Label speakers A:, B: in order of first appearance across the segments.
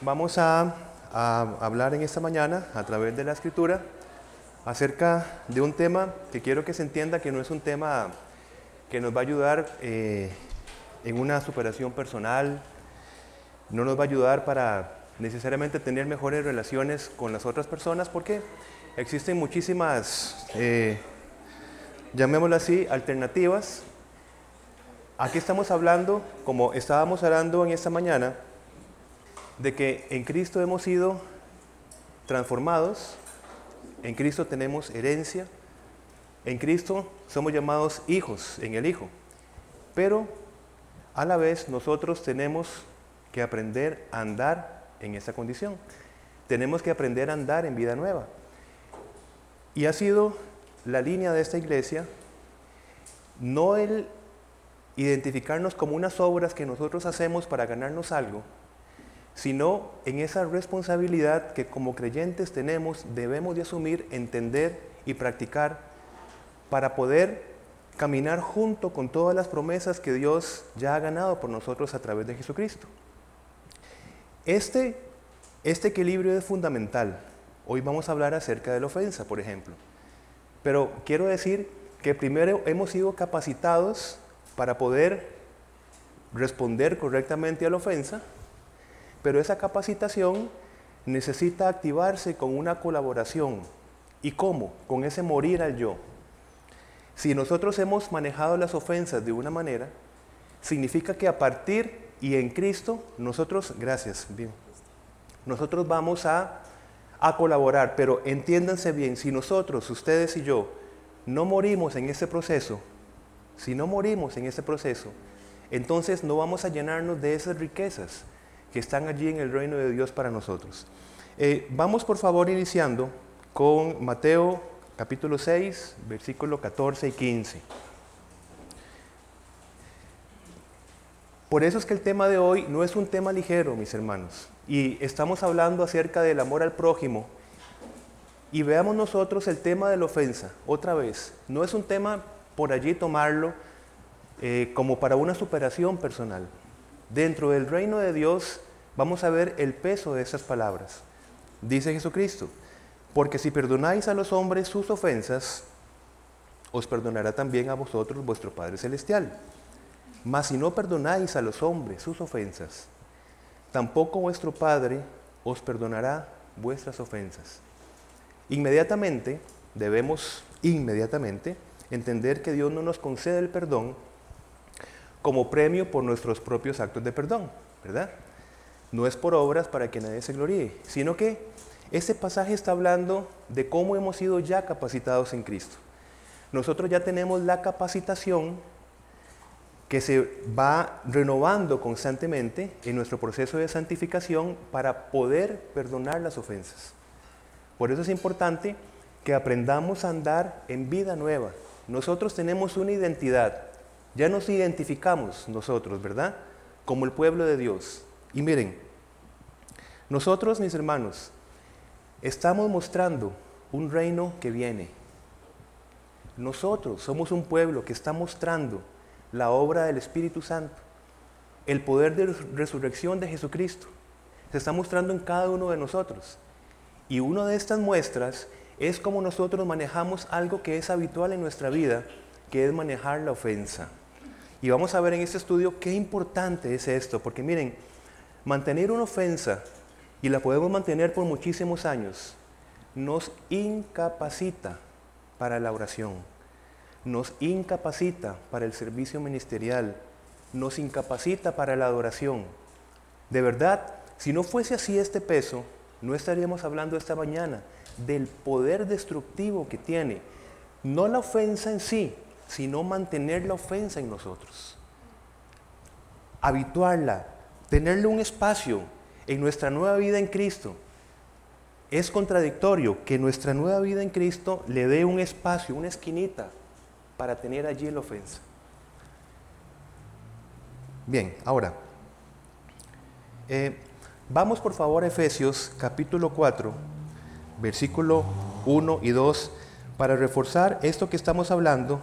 A: vamos a, hablar en esta mañana a través de la escritura acerca de un tema que quiero que se entienda que no es un tema que nos va a ayudar eh, en una superación personal, no nos va a ayudar para necesariamente tener mejores relaciones con las otras personas, porque existen muchísimas, eh, llamémoslo así, alternativas. Aquí estamos hablando, como estábamos hablando en esta mañana, de que en Cristo hemos sido transformados, en Cristo tenemos herencia, en Cristo somos llamados hijos en el Hijo, pero a la vez nosotros tenemos que aprender a andar en esa condición. Tenemos que aprender a andar en vida nueva. Y ha sido la línea de esta iglesia, no el identificarnos como unas obras que nosotros hacemos para ganarnos algo, sino en esa responsabilidad que como creyentes tenemos, debemos de asumir, entender y practicar para poder caminar junto con todas las promesas que Dios ya ha ganado por nosotros a través de Jesucristo. Este, este equilibrio es fundamental. Hoy vamos a hablar acerca de la ofensa, por ejemplo. Pero quiero decir que primero hemos sido capacitados para poder responder correctamente a la ofensa pero esa capacitación necesita activarse con una colaboración. ¿Y cómo? Con ese morir al yo. Si nosotros hemos manejado las ofensas de una manera, significa que a partir y en Cristo, nosotros, gracias, bien, nosotros vamos a, a colaborar, pero entiéndanse bien, si nosotros, ustedes y yo, no morimos en ese proceso, si no morimos en ese proceso, entonces no vamos a llenarnos de esas riquezas que están allí en el reino de Dios para nosotros. Eh, vamos por favor iniciando con Mateo capítulo 6, versículo 14 y 15. Por eso es que el tema de hoy no es un tema ligero, mis hermanos, y estamos hablando acerca del amor al prójimo. Y veamos nosotros el tema de la ofensa, otra vez. No es un tema por allí tomarlo eh, como para una superación personal. Dentro del reino de Dios vamos a ver el peso de esas palabras. Dice Jesucristo, porque si perdonáis a los hombres sus ofensas, os perdonará también a vosotros vuestro Padre Celestial. Mas si no perdonáis a los hombres sus ofensas, tampoco vuestro Padre os perdonará vuestras ofensas. Inmediatamente, debemos inmediatamente entender que Dios no nos concede el perdón como premio por nuestros propios actos de perdón, ¿verdad? No es por obras para que nadie se gloríe, sino que este pasaje está hablando de cómo hemos sido ya capacitados en Cristo. Nosotros ya tenemos la capacitación que se va renovando constantemente en nuestro proceso de santificación para poder perdonar las ofensas. Por eso es importante que aprendamos a andar en vida nueva. Nosotros tenemos una identidad, ya nos identificamos nosotros, ¿verdad? Como el pueblo de Dios. Y miren, nosotros, mis hermanos, estamos mostrando un reino que viene. Nosotros somos un pueblo que está mostrando la obra del Espíritu Santo, el poder de resurrección de Jesucristo. Se está mostrando en cada uno de nosotros. Y una de estas muestras es como nosotros manejamos algo que es habitual en nuestra vida, que es manejar la ofensa. Y vamos a ver en este estudio qué importante es esto, porque miren, mantener una ofensa, y la podemos mantener por muchísimos años, nos incapacita para la oración, nos incapacita para el servicio ministerial, nos incapacita para la adoración. De verdad, si no fuese así este peso, no estaríamos hablando esta mañana del poder destructivo que tiene, no la ofensa en sí, sino mantener la ofensa en nosotros. Habituarla, tenerle un espacio en nuestra nueva vida en Cristo. Es contradictorio que nuestra nueva vida en Cristo le dé un espacio, una esquinita, para tener allí la ofensa. Bien, ahora, eh, vamos por favor a Efesios capítulo 4, versículo 1 y 2, para reforzar esto que estamos hablando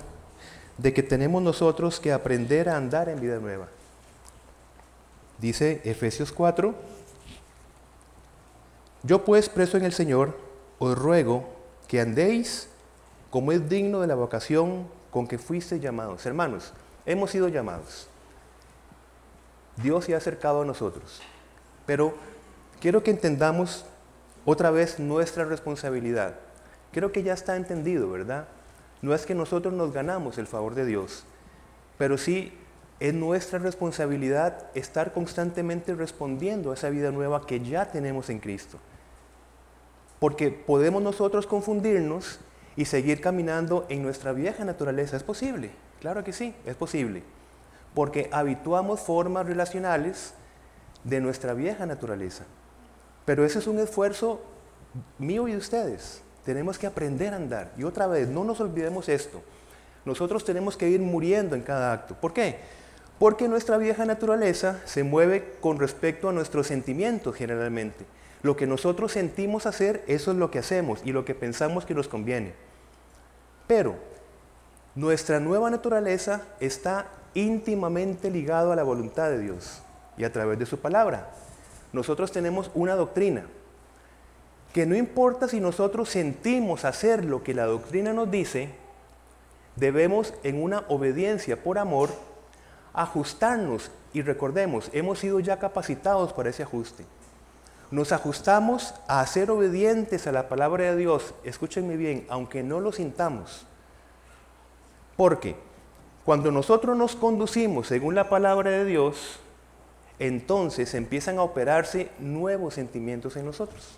A: de que tenemos nosotros que aprender a andar en vida nueva. Dice Efesios 4, Yo pues, preso en el Señor, os ruego que andéis como es digno de la vocación con que fuiste llamados. Hermanos, hemos sido llamados. Dios se ha acercado a nosotros. Pero quiero que entendamos otra vez nuestra responsabilidad. Creo que ya está entendido, ¿verdad? No es que nosotros nos ganamos el favor de Dios, pero sí es nuestra responsabilidad estar constantemente respondiendo a esa vida nueva que ya tenemos en Cristo. Porque podemos nosotros confundirnos y seguir caminando en nuestra vieja naturaleza. ¿Es posible? Claro que sí, es posible. Porque habituamos formas relacionales de nuestra vieja naturaleza. Pero ese es un esfuerzo mío y de ustedes. Tenemos que aprender a andar. Y otra vez, no nos olvidemos esto. Nosotros tenemos que ir muriendo en cada acto. ¿Por qué? Porque nuestra vieja naturaleza se mueve con respecto a nuestros sentimientos generalmente. Lo que nosotros sentimos hacer, eso es lo que hacemos y lo que pensamos que nos conviene. Pero nuestra nueva naturaleza está íntimamente ligado a la voluntad de Dios y a través de su palabra. Nosotros tenemos una doctrina que no importa si nosotros sentimos hacer lo que la doctrina nos dice, debemos en una obediencia por amor ajustarnos y recordemos, hemos sido ya capacitados para ese ajuste. Nos ajustamos a ser obedientes a la palabra de Dios, escúchenme bien, aunque no lo sintamos. Porque cuando nosotros nos conducimos según la palabra de Dios, entonces empiezan a operarse nuevos sentimientos en nosotros.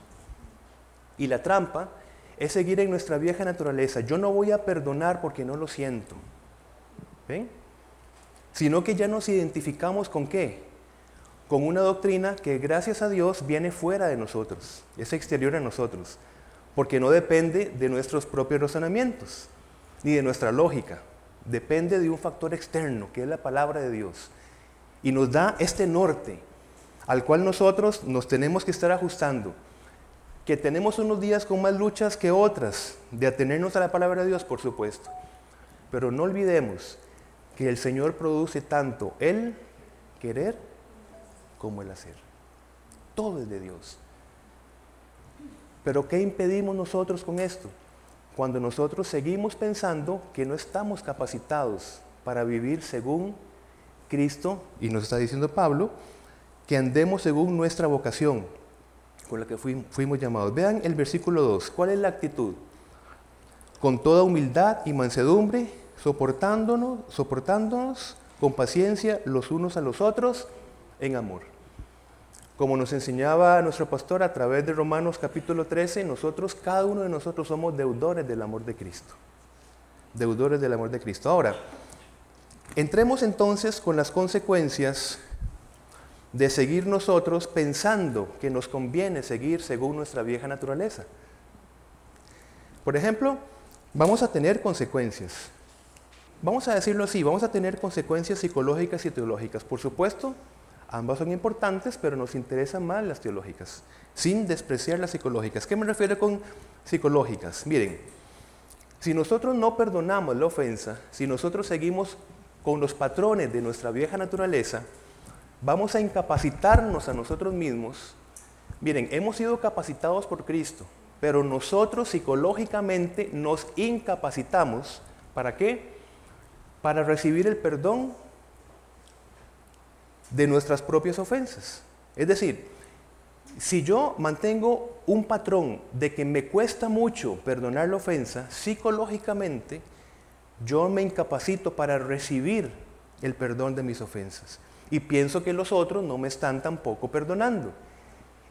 A: Y la trampa es seguir en nuestra vieja naturaleza. Yo no voy a perdonar porque no lo siento. ¿Ven? Sino que ya nos identificamos con qué? Con una doctrina que gracias a Dios viene fuera de nosotros, es exterior a nosotros, porque no depende de nuestros propios razonamientos, ni de nuestra lógica. Depende de un factor externo, que es la palabra de Dios. Y nos da este norte al cual nosotros nos tenemos que estar ajustando que tenemos unos días con más luchas que otras, de atenernos a la palabra de Dios, por supuesto. Pero no olvidemos que el Señor produce tanto el querer como el hacer. Todo es de Dios. Pero ¿qué impedimos nosotros con esto? Cuando nosotros seguimos pensando que no estamos capacitados para vivir según Cristo, y nos está diciendo Pablo, que andemos según nuestra vocación, con la que fuimos llamados. Vean el versículo 2. ¿Cuál es la actitud? Con toda humildad y mansedumbre, soportándonos, soportándonos con paciencia los unos a los otros en amor. Como nos enseñaba nuestro pastor a través de Romanos capítulo 13, nosotros, cada uno de nosotros somos deudores del amor de Cristo. Deudores del amor de Cristo. Ahora, entremos entonces con las consecuencias de seguir nosotros pensando que nos conviene seguir según nuestra vieja naturaleza. Por ejemplo, vamos a tener consecuencias. Vamos a decirlo así, vamos a tener consecuencias psicológicas y teológicas. Por supuesto, ambas son importantes, pero nos interesan más las teológicas, sin despreciar las psicológicas. ¿Qué me refiero con psicológicas? Miren, si nosotros no perdonamos la ofensa, si nosotros seguimos con los patrones de nuestra vieja naturaleza, vamos a incapacitarnos a nosotros mismos. Miren, hemos sido capacitados por Cristo, pero nosotros psicológicamente nos incapacitamos. ¿Para qué? Para recibir el perdón de nuestras propias ofensas. Es decir, si yo mantengo un patrón de que me cuesta mucho perdonar la ofensa, psicológicamente yo me incapacito para recibir el perdón de mis ofensas y pienso que los otros no me están tampoco perdonando.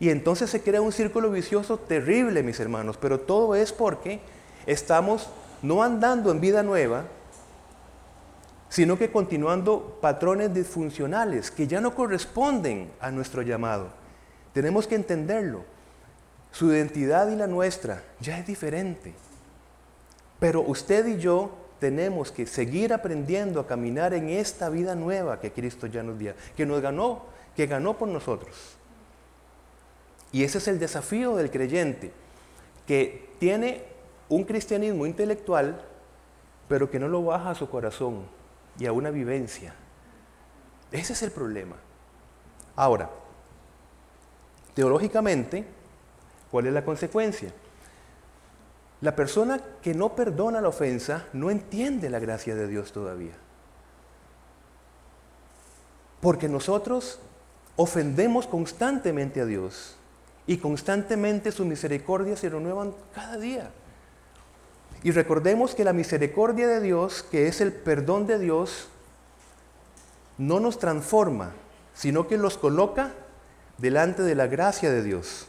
A: Y entonces se crea un círculo vicioso terrible, mis hermanos, pero todo es porque estamos no andando en vida nueva, sino que continuando patrones disfuncionales que ya no corresponden a nuestro llamado. Tenemos que entenderlo. Su identidad y la nuestra ya es diferente. Pero usted y yo tenemos que seguir aprendiendo a caminar en esta vida nueva que Cristo ya nos dio, que nos ganó, que ganó por nosotros. Y ese es el desafío del creyente, que tiene un cristianismo intelectual, pero que no lo baja a su corazón y a una vivencia. Ese es el problema. Ahora, teológicamente, ¿Cuál es la consecuencia? La persona que no perdona la ofensa no entiende la gracia de Dios todavía. Porque nosotros ofendemos constantemente a Dios y constantemente su misericordia se renuevan cada día. Y recordemos que la misericordia de Dios, que es el perdón de Dios, no nos transforma, sino que los coloca delante de la gracia de Dios.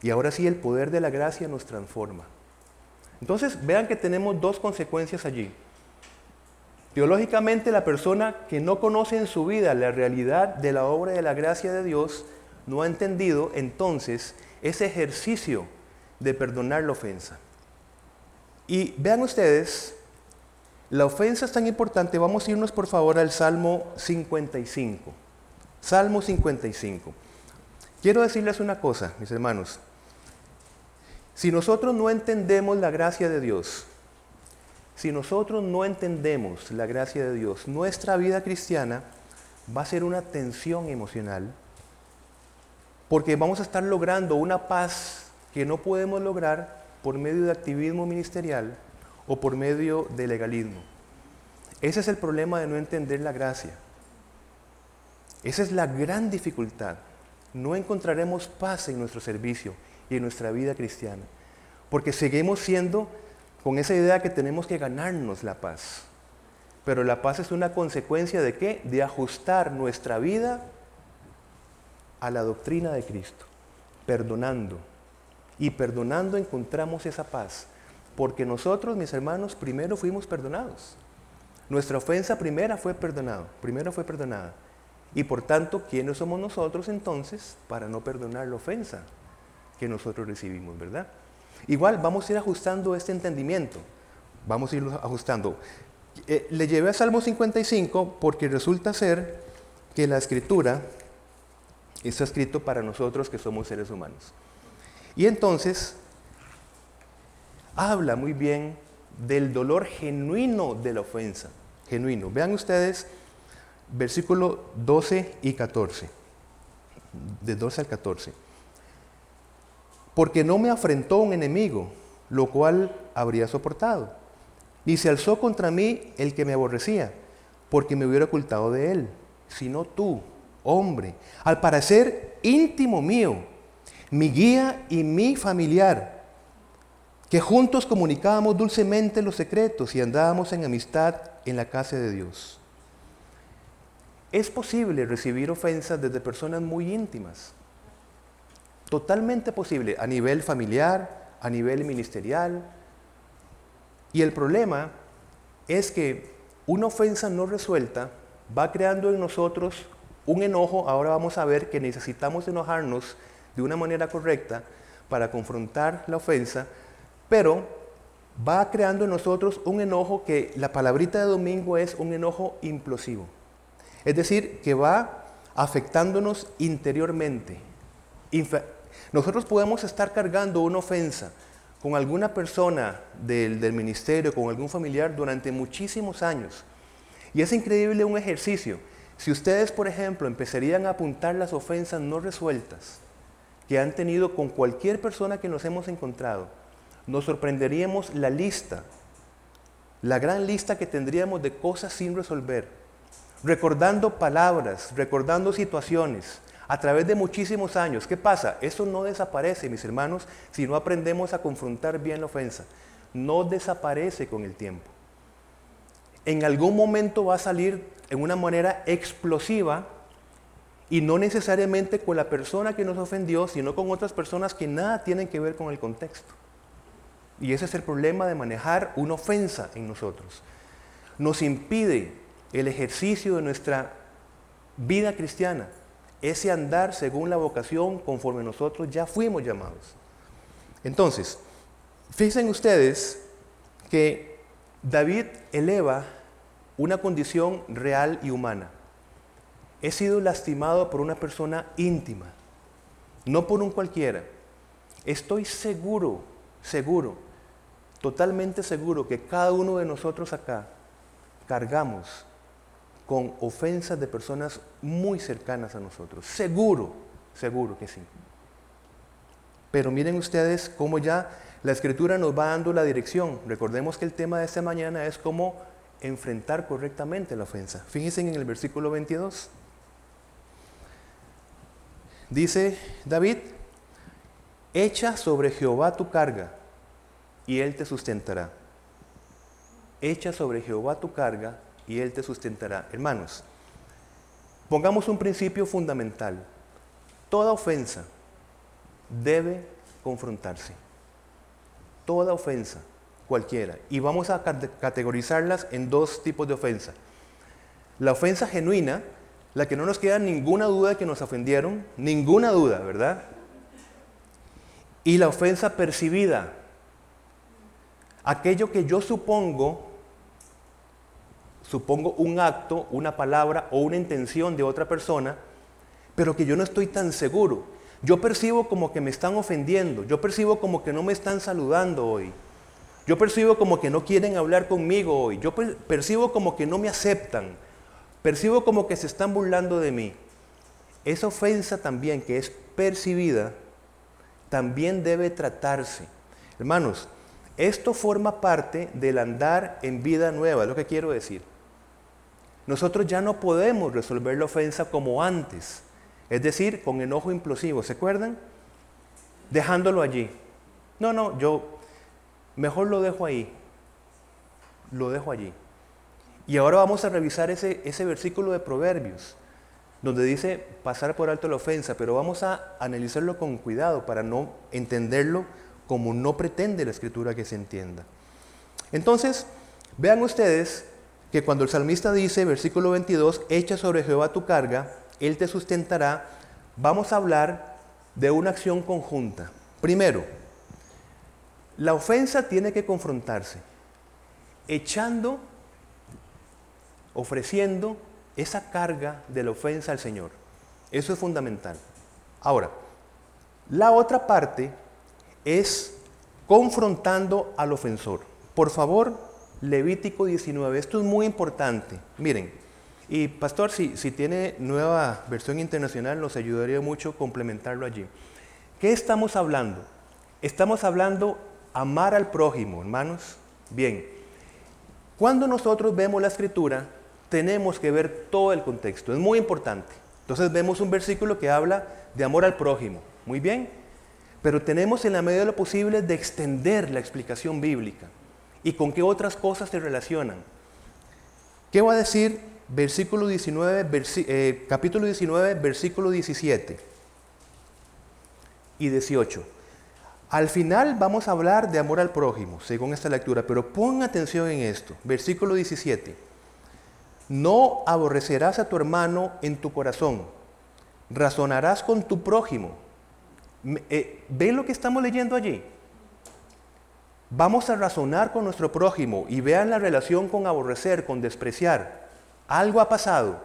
A: Y ahora sí el poder de la gracia nos transforma. Entonces vean que tenemos dos consecuencias allí. Teológicamente la persona que no conoce en su vida la realidad de la obra de la gracia de Dios no ha entendido entonces ese ejercicio de perdonar la ofensa. Y vean ustedes, la ofensa es tan importante, vamos a irnos por favor al Salmo 55. Salmo 55. Quiero decirles una cosa, mis hermanos. Si nosotros no entendemos la gracia de Dios, si nosotros no entendemos la gracia de Dios, nuestra vida cristiana va a ser una tensión emocional, porque vamos a estar logrando una paz que no podemos lograr por medio de activismo ministerial o por medio de legalismo. Ese es el problema de no entender la gracia. Esa es la gran dificultad. No encontraremos paz en nuestro servicio y en nuestra vida cristiana. Porque seguimos siendo con esa idea que tenemos que ganarnos la paz. Pero la paz es una consecuencia de qué? De ajustar nuestra vida a la doctrina de Cristo, perdonando. Y perdonando encontramos esa paz. Porque nosotros, mis hermanos, primero fuimos perdonados. Nuestra ofensa primera fue perdonada, primero fue perdonada. Y por tanto, ¿quiénes somos nosotros entonces para no perdonar la ofensa que nosotros recibimos, verdad? Igual vamos a ir ajustando este entendimiento. Vamos a irlo ajustando. Eh, le llevé a Salmo 55 porque resulta ser que la escritura está escrito para nosotros que somos seres humanos. Y entonces habla muy bien del dolor genuino de la ofensa. Genuino. Vean ustedes versículo 12 y 14. De 12 al 14 porque no me afrentó un enemigo, lo cual habría soportado. Ni se alzó contra mí el que me aborrecía, porque me hubiera ocultado de él, sino tú, hombre, al parecer íntimo mío, mi guía y mi familiar, que juntos comunicábamos dulcemente los secretos y andábamos en amistad en la casa de Dios. Es posible recibir ofensas desde personas muy íntimas Totalmente posible a nivel familiar, a nivel ministerial. Y el problema es que una ofensa no resuelta va creando en nosotros un enojo. Ahora vamos a ver que necesitamos enojarnos de una manera correcta para confrontar la ofensa, pero va creando en nosotros un enojo que la palabrita de domingo es un enojo implosivo. Es decir, que va afectándonos interiormente, nosotros podemos estar cargando una ofensa con alguna persona del, del, ministerio, con algún familiar durante muchísimos años. Y es increíble un ejercicio. Si ustedes, por ejemplo, empezarían a apuntar las ofensas no resueltas que han tenido con cualquier persona que nos hemos encontrado, nos sorprenderíamos la lista, la gran lista que tendríamos de cosas sin resolver, recordando palabras, recordando situaciones, a través de muchísimos años. ¿Qué pasa? Eso no desaparece, mis hermanos, si no aprendemos a confrontar bien la ofensa. No desaparece con el tiempo. En algún momento va a salir en una manera explosiva y no necesariamente con la persona que nos ofendió, sino con otras personas que nada tienen que ver con el contexto. Y ese es el problema de manejar una ofensa en nosotros. Nos impide el ejercicio de nuestra vida cristiana ese andar según la vocación conforme nosotros ya fuimos llamados. Entonces, fíjense ustedes que David eleva una condición real y humana. He sido lastimado por una persona íntima, no por un cualquiera. Estoy seguro, seguro, totalmente seguro que cada uno de nosotros acá cargamos con ofensas de personas muy cercanas a nosotros. Seguro, seguro que sí. Pero miren ustedes cómo ya la escritura nos va dando la dirección. Recordemos que el tema de esta mañana es cómo enfrentar correctamente la ofensa. Fíjense en el versículo 22. Dice David, echa sobre Jehová tu carga y él te sustentará. Echa sobre Jehová tu carga y él te sustentará. Hermanos, pongamos un principio fundamental. Toda ofensa debe confrontarse. Toda ofensa, cualquiera. Y vamos a categorizarlas en dos tipos de ofensa. La ofensa genuina, la que no nos queda ninguna duda de que nos ofendieron, ninguna duda, ¿verdad? Y la ofensa percibida, aquello que yo supongo, supongo un acto, una palabra o una intención de otra persona, pero que yo no estoy tan seguro. Yo percibo como que me están ofendiendo, yo percibo como que no me están saludando hoy, yo percibo como que no quieren hablar conmigo hoy, yo percibo como que no me aceptan, percibo como que se están burlando de mí. Esa ofensa también que es percibida, también debe tratarse. Hermanos, esto forma parte del andar en vida nueva, es lo que quiero decir. Nosotros ya no podemos resolver la ofensa como antes. Es decir, con enojo implosivo, ¿se acuerdan? Dejándolo allí. No, no, yo mejor lo dejo ahí. Lo dejo allí. Y ahora vamos a revisar ese, ese versículo de Proverbios, donde dice pasar por alto la ofensa, pero vamos a analizarlo con cuidado para no entenderlo como no pretende la escritura que se entienda. Entonces, vean ustedes que cuando el salmista dice, versículo 22, echa sobre Jehová tu carga, él te sustentará, vamos a hablar de una acción conjunta. Primero, la ofensa tiene que confrontarse, echando, ofreciendo esa carga de la ofensa al Señor. Eso es fundamental. Ahora, la otra parte es confrontando al ofensor. Por favor, Levítico 19, esto es muy importante. Miren, y pastor, si, tiene nueva versión internacional, nos ayudaría mucho complementarlo allí. ¿Qué estamos hablando? Estamos hablando amar al prójimo, hermanos. Bien, cuando nosotros vemos la escritura, tenemos que ver todo el contexto, es muy importante. Entonces vemos un versículo que habla de amor al prójimo, muy bien, pero tenemos en la medida de lo posible de extender la explicación bíblica y con qué otras cosas se relacionan. ¿Qué va a decir versículo 19, eh, capítulo 19, versículo 17 y 18. Al final vamos a hablar de amor al prójimo, según esta lectura, pero pon atención en esto. Versículo 17. No aborrecerás a tu hermano en tu corazón, razonarás con tu prójimo. Eh, ¿Ven lo que estamos leyendo allí? Vamos a razonar con nuestro prójimo y vean la relación con aborrecer, con despreciar. Algo ha pasado.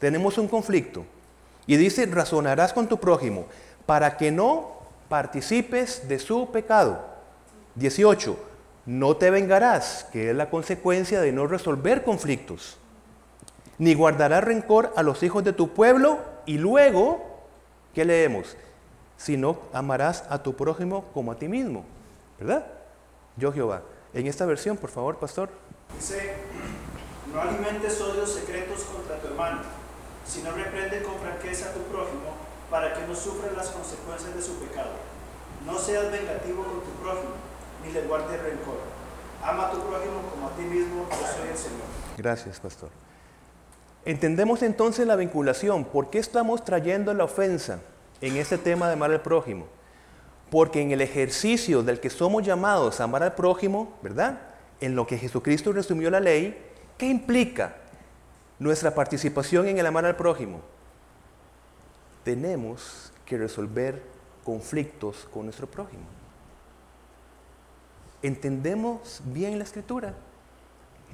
A: Tenemos un conflicto. Y dice, razonarás con tu prójimo para que no participes de su pecado. 18. No te vengarás, que es la consecuencia de no resolver conflictos. Ni guardarás rencor a los hijos de tu pueblo. Y luego, ¿qué leemos? Si no amarás a tu prójimo como a ti mismo. ¿Verdad? Yo Jehová. En esta versión, por favor, pastor.
B: Dice, no alimentes odios secretos contra tu hermano, sino reprende con franqueza a tu prójimo para que no sufra las consecuencias de su pecado. No seas vengativo con tu prójimo, ni le guardes rencor. Ama a tu prójimo como a ti mismo, yo soy el Señor.
A: Gracias, pastor. Entendemos entonces la vinculación. ¿Por qué estamos trayendo la ofensa en este tema de amar al prójimo? Porque en el ejercicio del que somos llamados a amar al prójimo, ¿verdad? En lo que Jesucristo resumió la ley, ¿Qué implica nuestra participación en el amar al prójimo? Tenemos que resolver conflictos con nuestro prójimo. ¿Entendemos bien la escritura?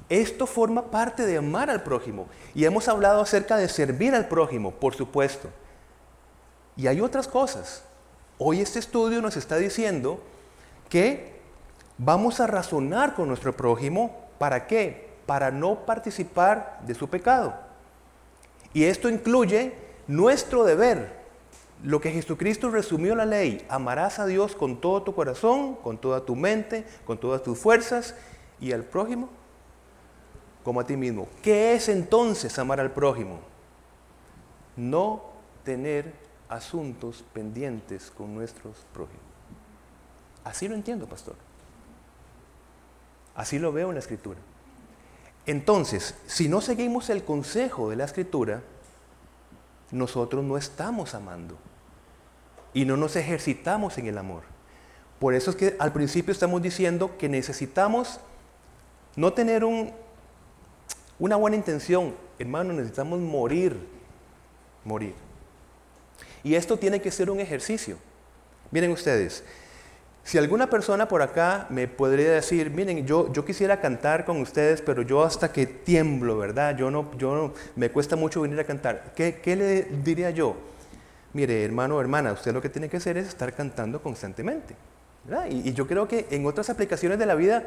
A: Esto forma parte de amar al prójimo. Y hemos hablado acerca de servir al prójimo, por supuesto. Y hay otras cosas. Hoy este estudio nos está diciendo que vamos a razonar con nuestro prójimo. ¿Para qué? para no participar de su pecado. Y esto incluye nuestro deber lo que Jesucristo resumió la ley, amarás a Dios con todo tu corazón, con toda tu mente, con todas tus fuerzas y al prójimo como a ti mismo. ¿Qué es entonces amar al prójimo? No tener asuntos pendientes con nuestros prójimos. Así lo entiendo, pastor. Así lo veo en la escritura. Entonces, si no seguimos el consejo de la escritura, nosotros no estamos amando y no nos ejercitamos en el amor. Por eso es que al principio estamos diciendo que necesitamos no tener un, una buena intención, hermano, necesitamos morir, morir. Y esto tiene que ser un ejercicio. Miren ustedes, si alguna persona por acá me podría decir, miren, yo, yo quisiera cantar con ustedes, pero yo hasta que tiemblo, ¿verdad? Yo no, yo no, me cuesta mucho venir a cantar. ¿Qué, qué le diría yo? Mire, hermano o hermana, usted lo que tiene que hacer es estar cantando constantemente. Y, y, yo creo que en otras aplicaciones de la vida,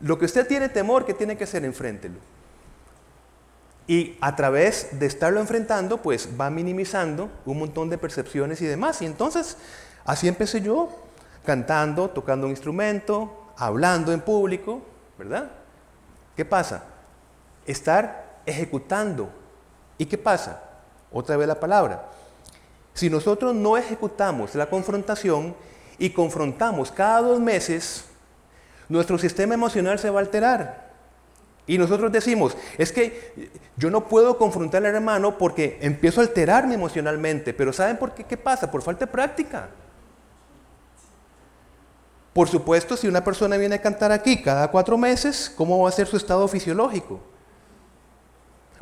A: lo que usted tiene temor, ¿qué tiene que hacer? Enfréntelo. Y a través de estarlo enfrentando, pues va minimizando un montón de percepciones y demás. Y entonces, así empecé yo, cantando, tocando un instrumento, hablando en público, ¿verdad? ¿Qué pasa? Estar ejecutando. ¿Y qué pasa? Otra vez la palabra. Si nosotros no ejecutamos la confrontación y confrontamos cada dos meses, nuestro sistema emocional se va a alterar. Y nosotros decimos, es que yo no puedo confrontar al hermano porque empiezo a alterarme emocionalmente. Pero ¿saben por qué? ¿Qué pasa? Por falta de práctica. Por supuesto, si una persona viene a cantar aquí cada cuatro meses, ¿cómo va a ser su estado fisiológico?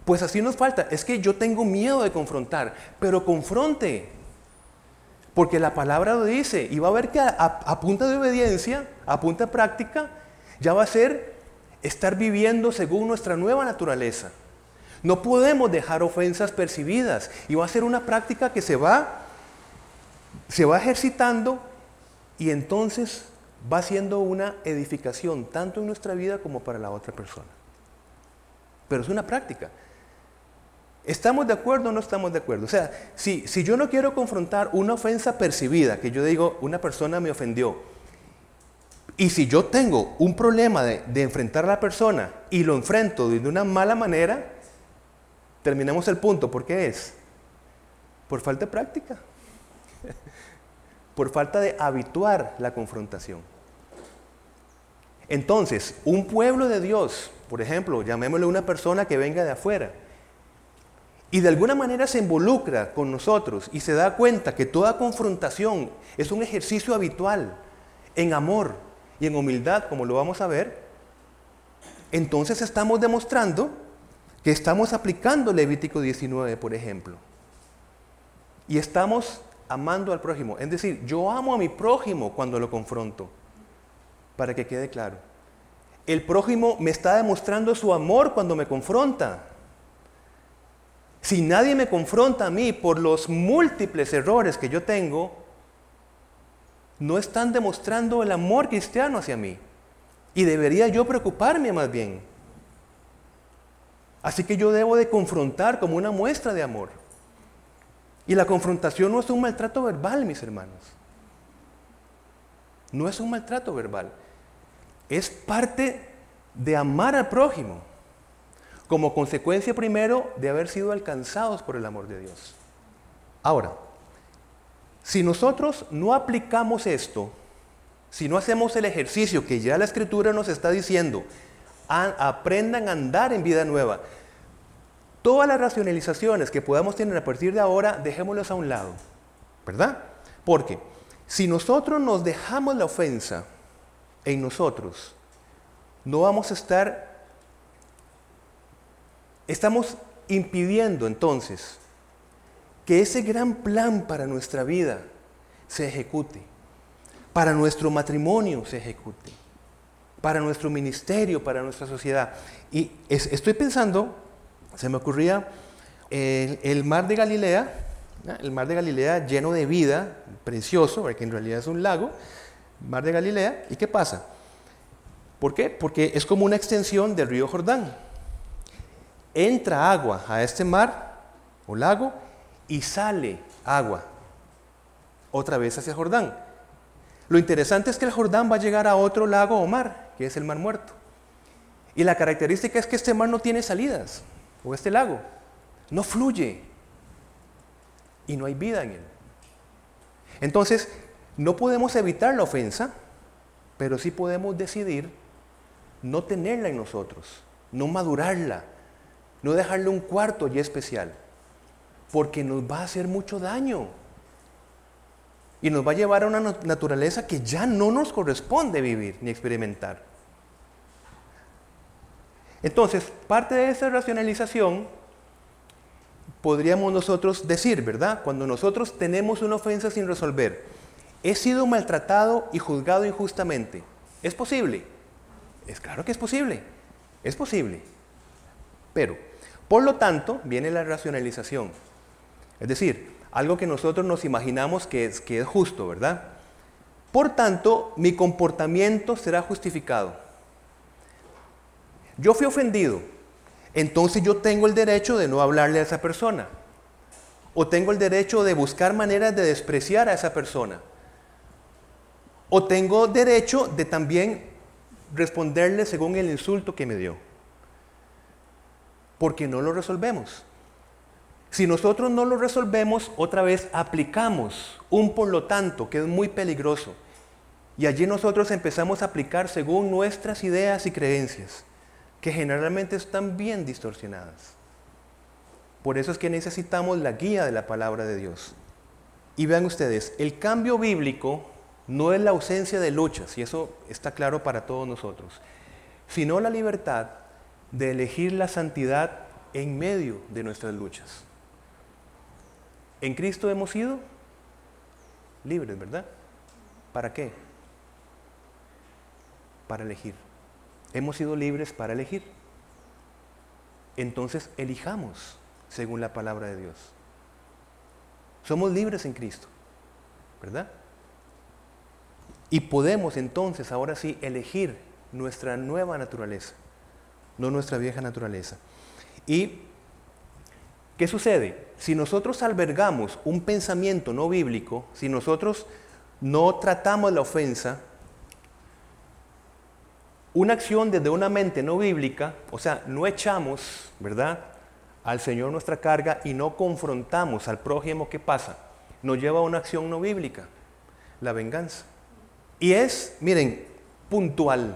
A: Pues así nos falta. Es que yo tengo miedo de confrontar, pero confronte. Porque la palabra lo dice y va a ver que a, punta de obediencia, a punta de práctica, ya va a ser estar viviendo según nuestra nueva naturaleza. No podemos dejar ofensas percibidas y va a ser una práctica que se va se va ejercitando y entonces va siendo una edificación tanto en nuestra vida como para la otra persona. Pero es una práctica. ¿Estamos de acuerdo o no estamos de acuerdo? O sea, si, si yo no quiero confrontar una ofensa percibida, que yo digo, una persona me ofendió, y si yo tengo un problema de, enfrentar a la persona y lo enfrento de una mala manera, terminamos el punto. ¿Por qué es? Por falta de práctica. Por falta de habituar la confrontación. Entonces, un pueblo de Dios, por ejemplo, llamémosle una persona que venga de afuera, y de alguna manera se involucra con nosotros y se da cuenta que toda confrontación es un ejercicio habitual en amor, y en humildad, como lo vamos a ver, entonces estamos demostrando que estamos aplicando Levítico 19, por ejemplo. Y estamos amando al prójimo. Es decir, yo amo a mi prójimo cuando lo confronto, para que quede claro. El prójimo me está demostrando su amor cuando me confronta. Si nadie me confronta a mí por los múltiples errores que yo tengo, no están demostrando el amor cristiano hacia mí. Y debería yo preocuparme más bien. Así que yo debo de confrontar como una muestra de amor. Y la confrontación no es un maltrato verbal, mis hermanos. No es un maltrato verbal. Es parte de amar al prójimo. Como consecuencia primero de haber sido alcanzados por el amor de Dios. Ahora, si nosotros no aplicamos esto, si no hacemos el ejercicio que ya la escritura nos está diciendo, aprendan a andar en vida nueva, todas las racionalizaciones que podamos tener a partir de ahora, dejémoslas a un lado, ¿verdad? Porque si nosotros nos dejamos la ofensa en nosotros, no vamos a estar, estamos impidiendo entonces que ese gran plan para nuestra vida se ejecute, para nuestro matrimonio se ejecute, para nuestro ministerio, para nuestra sociedad. Y estoy pensando, se me ocurría el, mar de Galilea, el mar de Galilea lleno de vida, precioso, porque en realidad es un lago, mar de Galilea, ¿y qué pasa? ¿Por qué? Porque es como una extensión del río Jordán. Entra agua a este mar o lago y sale agua. otra vez hacia Jordán. Lo interesante es que el Jordán va a llegar a otro lago o mar, que es el Mar Muerto. Y la característica es que este mar no tiene salidas, o este lago, no fluye, y no hay vida en él. Entonces, no podemos evitar la ofensa, pero sí podemos decidir no tenerla en nosotros, no madurarla, no dejarle un cuarto ya especial, porque nos va a hacer mucho daño y nos va a llevar a una naturaleza que ya no nos corresponde vivir ni experimentar. Entonces, parte de esa racionalización podríamos nosotros decir, ¿verdad? Cuando nosotros tenemos una ofensa sin resolver, he sido maltratado y juzgado injustamente. ¿Es posible? Es claro que es posible. Es posible. Pero, por lo tanto, viene la racionalización. Es decir, algo que nosotros nos imaginamos que es, justo, ¿verdad? Por tanto, mi comportamiento será justificado. Yo fui ofendido, entonces yo tengo el derecho de no hablarle a esa persona. O tengo el derecho de buscar maneras de despreciar a esa persona. O tengo derecho de también responderle según el insulto que me dio. Porque no lo resolvemos. Si nosotros no lo resolvemos, otra vez aplicamos un por lo tanto, que es muy peligroso. Y allí nosotros empezamos a aplicar según nuestras ideas y creencias que generalmente están bien distorsionadas. Por eso es que necesitamos la guía de la palabra de Dios. Y vean ustedes, el cambio bíblico no es la ausencia de luchas, y eso está claro para todos nosotros, sino la libertad de elegir la santidad en medio de nuestras luchas. En Cristo hemos sido libres, ¿verdad? ¿Para qué? Para elegir. Hemos sido libres para elegir. Entonces elijamos según la palabra de Dios. Somos libres en Cristo, ¿verdad? Y podemos entonces ahora sí elegir nuestra nueva naturaleza, no nuestra vieja naturaleza. ¿Y qué sucede? Si nosotros albergamos un pensamiento no bíblico, si nosotros no tratamos la ofensa, una acción desde una mente no bíblica, o sea, no echamos, ¿verdad?, al Señor nuestra carga y no confrontamos al prójimo, ¿qué pasa? Nos lleva a una acción no bíblica, la venganza. Y es, miren, puntual.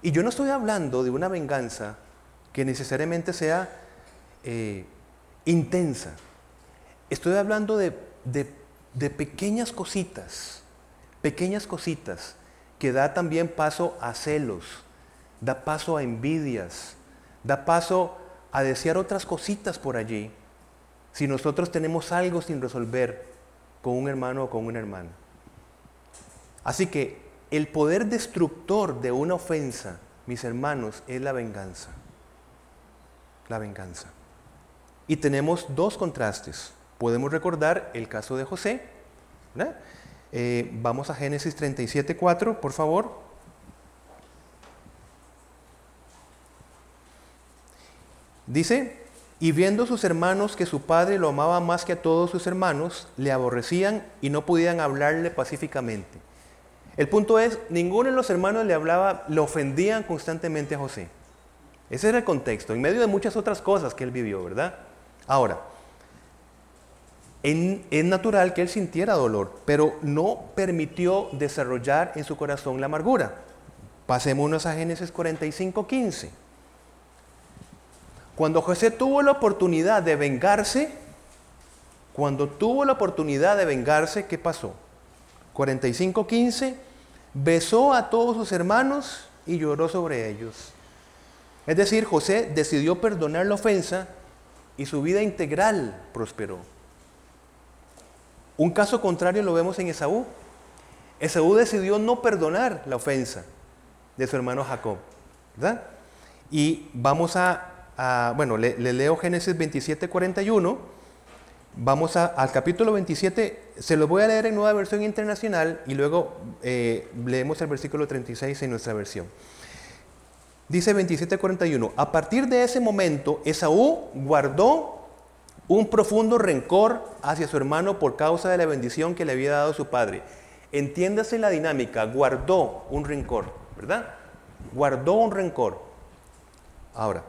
A: Y yo no estoy hablando de una venganza que necesariamente sea eh, intensa. Estoy hablando de, de pequeñas cositas, pequeñas cositas que da también paso a celos, da paso a envidias, da paso a desear otras cositas por allí, si nosotros tenemos algo sin resolver con un hermano o con una hermana. Así que el poder destructor de una ofensa, mis hermanos, es la venganza. La venganza. Y tenemos dos contrastes. Podemos recordar el caso de José. Eh, vamos a Génesis 37, 4, por favor. Dice, y viendo sus hermanos que su padre lo amaba más que a todos sus hermanos, le aborrecían y no podían hablarle pacíficamente. El punto es, ninguno de los hermanos le hablaba, le ofendían constantemente a José. Ese era el contexto, en medio de muchas otras cosas que él vivió, ¿verdad? Ahora, es natural que él sintiera dolor, pero no permitió desarrollar en su corazón la amargura. Pasémonos a Génesis 45, 15. Cuando José tuvo la oportunidad de vengarse, cuando tuvo la oportunidad de vengarse, ¿qué pasó? 45, 15, besó a todos sus hermanos y lloró sobre ellos. Es decir, José decidió perdonar la ofensa y su vida integral prosperó. Un caso contrario lo vemos en Esaú. Esaú decidió no perdonar la ofensa de su hermano Jacob. ¿verdad? Y vamos a, bueno, le, leo Génesis 27, 41. Vamos al capítulo 27, se lo voy a leer en nueva versión internacional y luego eh, leemos el versículo 36 en nuestra versión. Dice 27:41, a partir de ese momento Esaú guardó un profundo rencor hacia su hermano por causa de la bendición que le había dado su padre. Entiéndase la dinámica, guardó un rencor, ¿verdad? Guardó un rencor. Ahora,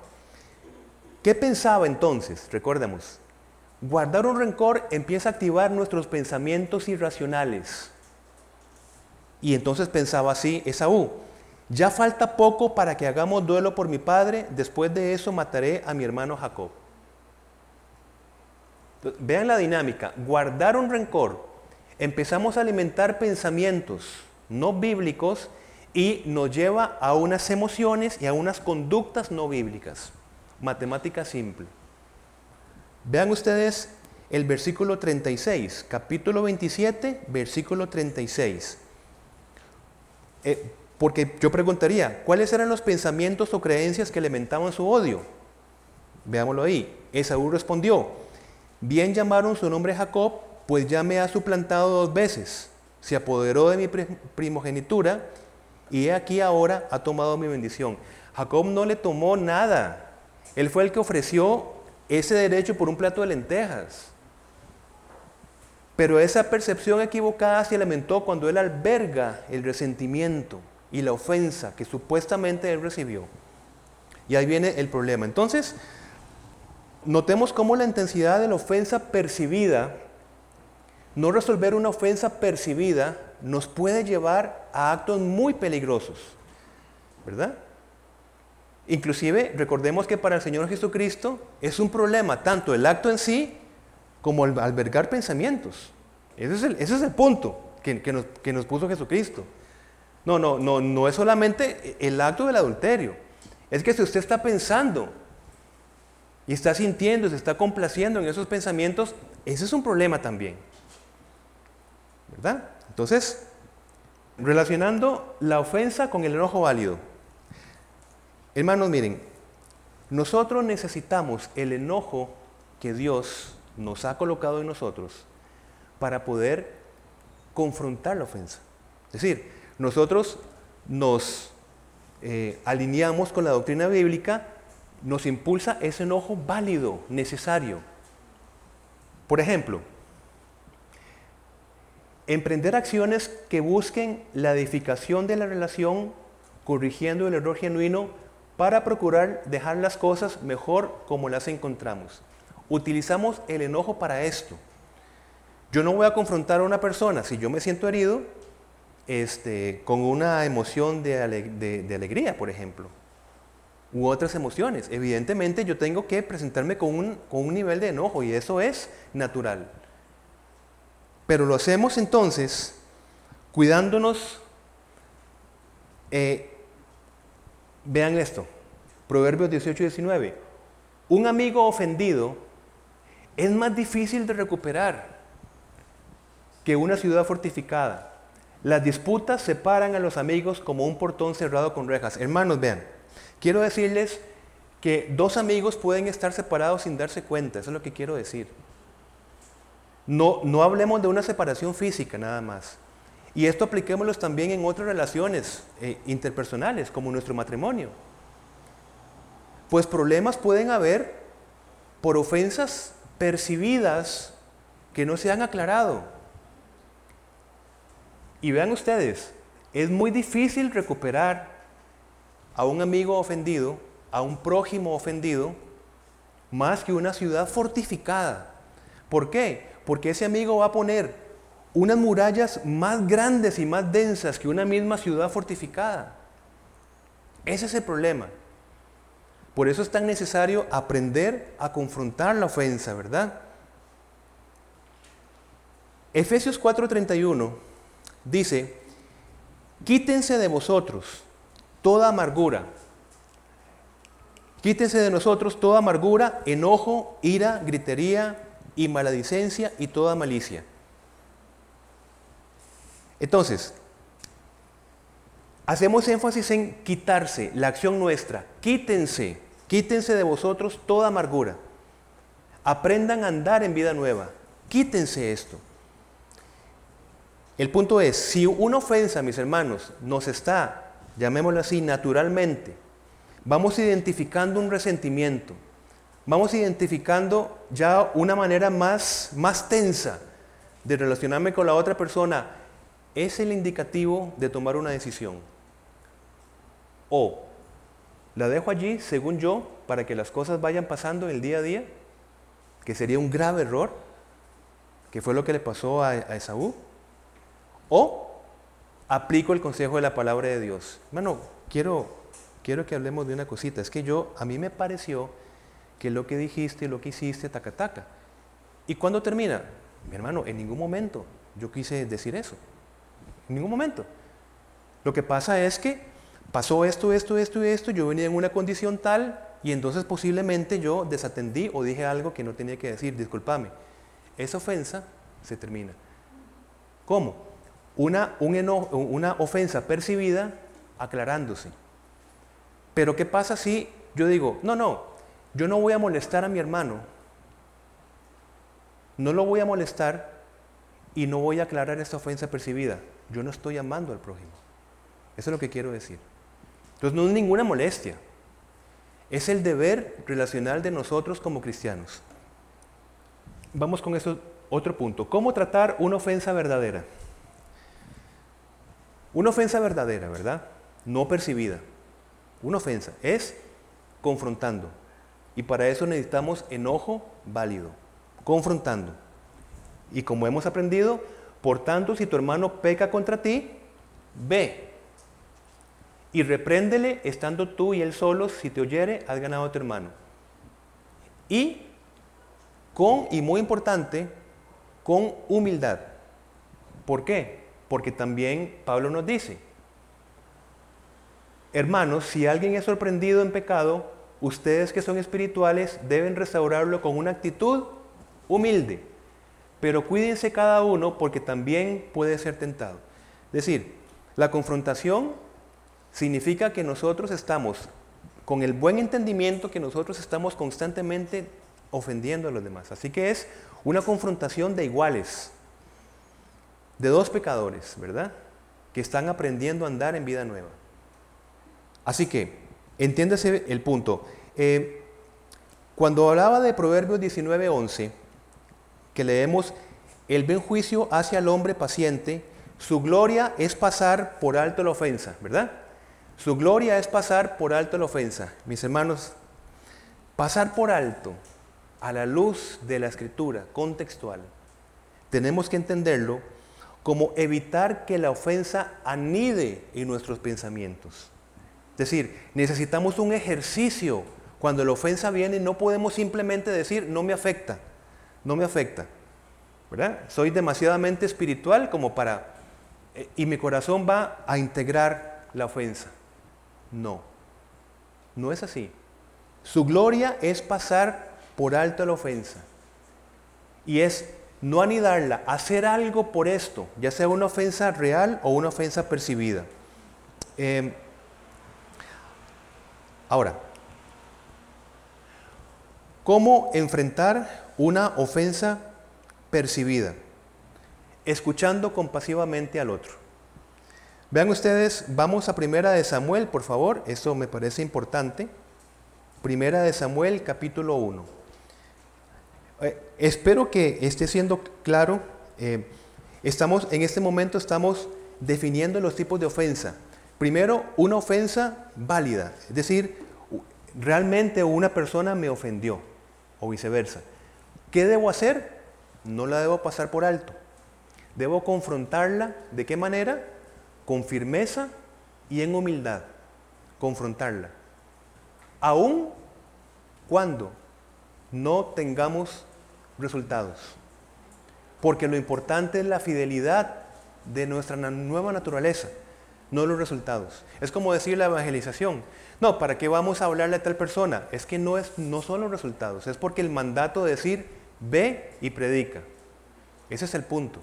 A: ¿qué pensaba entonces? Recordemos, guardar un rencor empieza a activar nuestros pensamientos irracionales. Y entonces pensaba así Esaú, ya falta poco para que hagamos duelo por mi padre, después de eso mataré a mi hermano Jacob. Vean la dinámica, guardar un rencor, empezamos a alimentar pensamientos no bíblicos y nos lleva a unas emociones y a unas conductas no bíblicas. Matemática simple. Vean ustedes el versículo 36, capítulo 27, versículo 36. Eh, porque yo preguntaría, ¿cuáles eran los pensamientos o creencias que alimentaban su odio? Veámoslo ahí. Esaú respondió, bien llamaron su nombre Jacob, pues ya me ha suplantado dos veces. Se apoderó de mi primogenitura y he aquí ahora ha tomado mi bendición. Jacob no le tomó nada. Él fue el que ofreció ese derecho por un plato de lentejas. Pero esa percepción equivocada se lamentó cuando él alberga el resentimiento y la ofensa que supuestamente él recibió. Y ahí viene el problema. Entonces, notemos cómo la intensidad de la ofensa percibida, no resolver una ofensa percibida, nos puede llevar a actos muy peligrosos. ¿Verdad? Inclusive, recordemos que para el Señor Jesucristo es un problema tanto el acto en sí como el albergar pensamientos. Ese es el, ese es el punto que, nos, que nos puso Jesucristo. No, no, no, no es solamente el acto del adulterio. Es que si usted está pensando y está sintiendo, se está complaciendo en esos pensamientos, ese es un problema también. ¿Verdad? Entonces, relacionando la ofensa con el enojo válido. Hermanos, miren, nosotros necesitamos el enojo que Dios nos ha colocado en nosotros para poder confrontar la ofensa. Es decir, nosotros nos eh, alineamos con la doctrina bíblica, nos impulsa ese enojo válido, necesario. Por ejemplo, emprender acciones que busquen la edificación de la relación, corrigiendo el error genuino para procurar dejar las cosas mejor como las encontramos. Utilizamos el enojo para esto. Yo no voy a confrontar a una persona si yo me siento herido este, con una emoción de, alegría, por ejemplo, u otras emociones. Evidentemente yo tengo que presentarme con un, nivel de enojo y eso es natural. Pero lo hacemos entonces cuidándonos. Eh, vean esto, Proverbios 18 y 19. Un amigo ofendido es más difícil de recuperar que una ciudad fortificada. Las disputas separan a los amigos como un portón cerrado con rejas. Hermanos, vean, quiero decirles que dos amigos pueden estar separados sin darse cuenta, eso es lo que quiero decir. No, no hablemos de una separación física nada más. Y esto apliquémoslo también en otras relaciones eh, interpersonales, como nuestro matrimonio. Pues problemas pueden haber por ofensas percibidas que no se han aclarado. Y vean ustedes, es muy difícil recuperar a un amigo ofendido, a un prójimo ofendido, más que una ciudad fortificada. ¿Por qué? Porque ese amigo va a poner unas murallas más grandes y más densas que una misma ciudad fortificada. Ese es el problema. Por eso es tan necesario aprender a confrontar la ofensa, ¿verdad? Efesios 4:31 dice, quítense de vosotros toda amargura. Quítense de nosotros toda amargura, enojo, ira, gritería, y maledicencia y toda malicia. Entonces, hacemos énfasis en quitarse la acción nuestra. Quítense, quítense de vosotros toda amargura. Aprendan a andar en vida nueva. Quítense esto. El punto es, si una ofensa, mis hermanos, nos está, llamémoslo así, naturalmente, vamos identificando un resentimiento, vamos identificando ya una manera más, más tensa de relacionarme con la otra persona. Es el indicativo de tomar una decisión. O la dejo allí, según yo, para que las cosas vayan pasando el día a día, que sería un grave error, que fue lo que le pasó a, a Esaú. O aplico el consejo de la palabra de Dios. Hermano, quiero, quiero que hablemos de una cosita. Es que yo, a mí me pareció que lo que dijiste, lo que hiciste, taca, taca. ¿Y cuándo termina? Mi hermano, en ningún momento yo quise decir eso. En ningún momento. Lo que pasa es que pasó esto, esto, esto y esto, yo venía en una condición tal y entonces posiblemente yo desatendí o dije algo que no tenía que decir, discúlpame. Esa ofensa se termina. ¿Cómo? Una, una ofensa percibida aclarándose. Pero ¿qué pasa si yo digo, no, no, yo no voy a molestar a mi hermano, no lo voy a molestar y no voy a aclarar esta ofensa percibida? Yo no estoy amando al prójimo. Eso es lo que quiero decir. Entonces no es ninguna molestia. Es el deber relacional de nosotros como cristianos. Vamos con eso otro punto. ¿Cómo tratar una ofensa verdadera? Una ofensa verdadera, ¿verdad? No percibida. Una ofensa es confrontando. Y para eso necesitamos enojo válido, confrontando. Y como hemos aprendido, por tanto, si tu hermano peca contra ti, ve y repréndele estando tú y él solos, si te oyere, has ganado a tu hermano. Y con, y muy importante, con humildad. ¿Por qué? Porque también Pablo nos dice, hermanos, si alguien es sorprendido en pecado, ustedes que son espirituales deben restaurarlo con una actitud humilde. Pero cuídense cada uno porque también puede ser tentado. Es decir, la confrontación significa que nosotros estamos con el buen entendimiento que nosotros estamos constantemente ofendiendo a los demás. Así que es una confrontación de iguales de dos pecadores, ¿verdad? Que están aprendiendo a andar en vida nueva. Así que, entiéndase el punto. Eh, cuando hablaba de Proverbios 19:11, que leemos, el buen juicio hacia el hombre paciente, su gloria es pasar por alto la ofensa, ¿verdad? Su gloria es pasar por alto la ofensa. Mis hermanos, pasar por alto a la luz de la escritura contextual, tenemos que entenderlo como evitar que la ofensa anide en nuestros pensamientos. Es decir, necesitamos un ejercicio. Cuando la ofensa viene, no podemos simplemente decir, no me afecta, no me afecta. ¿verdad? Soy demasiadamente espiritual como para... Eh, y mi corazón va a integrar la ofensa. No, no es así. Su gloria es pasar por alto la ofensa. Y es no anidarla, hacer algo por esto, ya sea una ofensa real o una ofensa percibida. Em, ahora, ¿cómo enfrentar una ofensa percibida? Escuchando compasivamente al otro. Vean ustedes, vamos a Primera de Samuel, por favor, esto me parece importante. Primera de Samuel, capítulo 1. Eh, espero que esté siendo claro. Eh, estamos, en este momento estamos definiendo los tipos de ofensa. Primero, una ofensa válida, es decir, realmente una persona me ofendió o viceversa. ¿Qué debo hacer? No la debo pasar por alto. Debo confrontarla. ¿De qué manera? Con firmeza y en humildad. Confrontarla. Aún cuando no tengamos resultados. Porque lo importante es la fidelidad de nuestra nueva naturaleza, no los resultados. Es como decir la evangelización. No, ¿para qué vamos a hablarle a tal persona? Es que no, es, no son los resultados, es porque el mandato de decir, ve y predica. Ese es el punto.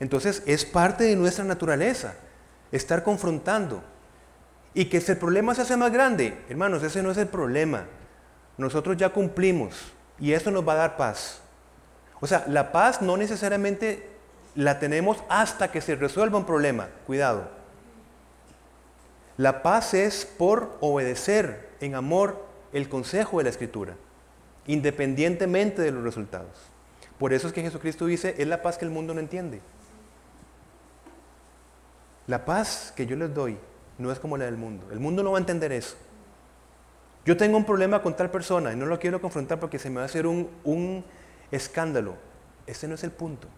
A: Entonces es parte de nuestra naturaleza, estar confrontando. Y que si el problema se hace más grande, hermanos, ese no es el problema. Nosotros ya cumplimos y eso nos va a dar paz. O sea, la paz no necesariamente la tenemos hasta que se resuelva un problema. Cuidado. La paz es por obedecer en amor el consejo de la Escritura. independientemente de los resultados. Por eso es que Jesucristo dice, es la paz que el mundo no entiende. La paz que yo les doy no es como la del mundo. El mundo no va a entender eso. Yo tengo un problema con tal persona y no lo quiero confrontar porque se me va a hacer un, un escándalo. Ese no es el punto.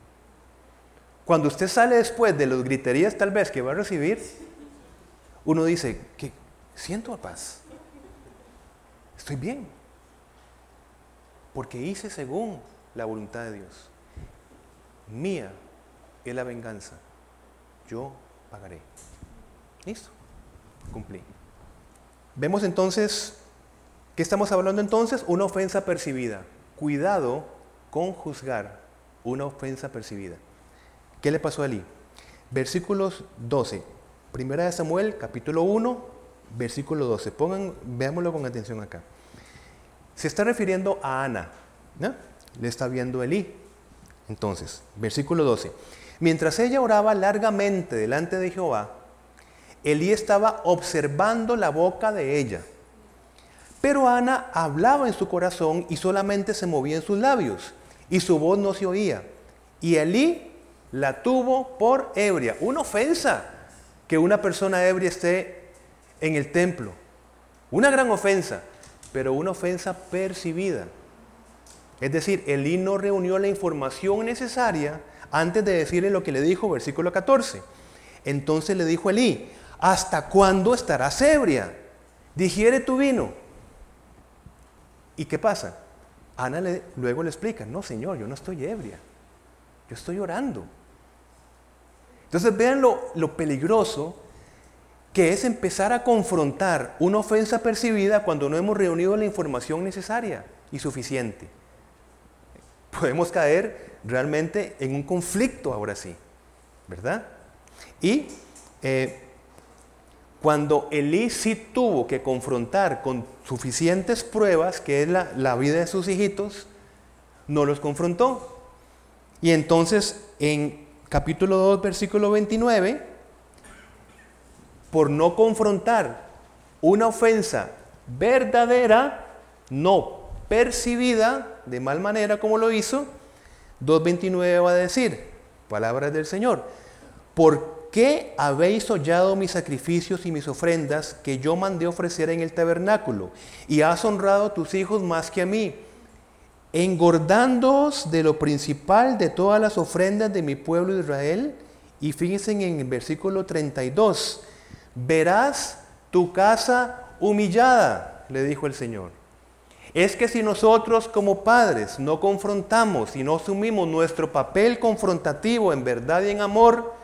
A: Cuando usted sale después de los griterías tal vez que va a recibir, uno dice, que siento paz. Estoy bien. Porque hice según la voluntad de Dios. Mía es la venganza. Yo pagaré. Listo. Cumplí. Vemos entonces, ¿qué estamos hablando entonces? Una ofensa percibida. Cuidado con juzgar una ofensa percibida. ¿Qué le pasó a Eli? Versículos 12. Primera de Samuel, capítulo 1, versículo 12. Pongan, veámoslo con atención acá. Se está refiriendo a Ana. ¿no? Le está viendo Elí. Entonces, versículo 12. Mientras ella oraba largamente delante de Jehová, Elí estaba observando la boca de ella. Pero Ana hablaba en su corazón y solamente se movía en sus labios, y su voz no se oía. Y Elí la tuvo por ebria. Una ofensa que una persona ebria esté en el templo. Una gran ofensa, pero una ofensa percibida. Es decir, Elí no reunió la información necesaria antes de decirle lo que le dijo, versículo 14. Entonces le dijo Elí, ¿hasta cuándo estarás ebria? Digiere tu vino. ¿Y qué pasa? Ana luego le explica, no señor, yo no estoy ebria, yo estoy orando. Entonces vean lo, lo peligroso que es empezar a confrontar una ofensa percibida cuando no hemos reunido la información necesaria y suficiente. Podemos caer realmente en un conflicto ahora sí, ¿verdad? Y eh, cuando Elí sí tuvo que confrontar con suficientes pruebas, que es la, la vida de sus hijitos, no los confrontó. Y entonces en capítulo 2, versículo 29, por no confrontar una ofensa verdadera, no percibida de mal manera como lo hizo, 2.29 va a decir, palabras del Señor, ¿por qué habéis hollado mis sacrificios y mis ofrendas que yo mandé ofrecer en el tabernáculo? Y has honrado a tus hijos más que a mí, engordándoos de lo principal de todas las ofrendas de mi pueblo Israel. Y fíjense en el versículo 32, verás tu casa humillada, le dijo el Señor. Es que si nosotros como padres no confrontamos y no asumimos nuestro papel confrontativo en verdad y en amor,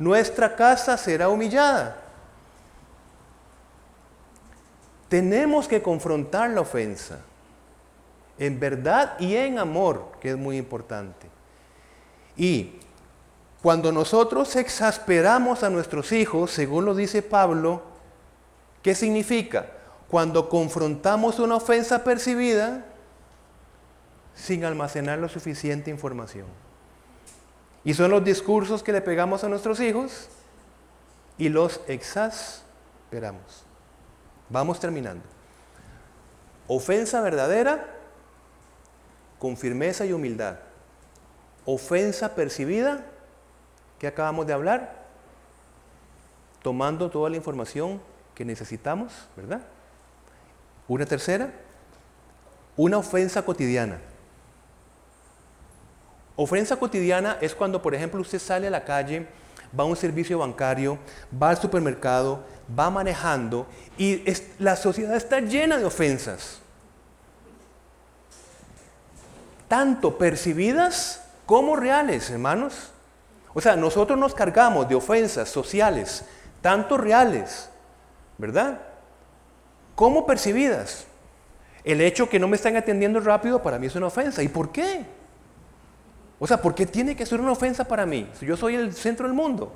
A: nuestra casa será humillada. Tenemos que confrontar la ofensa en verdad y en amor, que es muy importante. Y cuando nosotros exasperamos a nuestros hijos, según lo dice Pablo, ¿qué significa? Cuando confrontamos una ofensa percibida sin almacenar lo suficiente información. Y son los discursos que le pegamos a nuestros hijos y los exasperamos. Vamos terminando. Ofensa verdadera con firmeza y humildad. Ofensa percibida que acabamos de hablar, tomando toda la información que necesitamos, ¿verdad? Una tercera, una ofensa cotidiana. Ofensa cotidiana es cuando, por ejemplo, usted sale a la calle, va a un servicio bancario, va al supermercado, va manejando y la sociedad está llena de ofensas. Tanto percibidas como reales, hermanos. O sea, nosotros nos cargamos de ofensas sociales, tanto reales, ¿verdad? Como percibidas. El hecho que no me están atendiendo rápido para mí es una ofensa. ¿Y por qué? O sea, ¿por qué tiene que ser una ofensa para mí? Si yo soy el centro del mundo.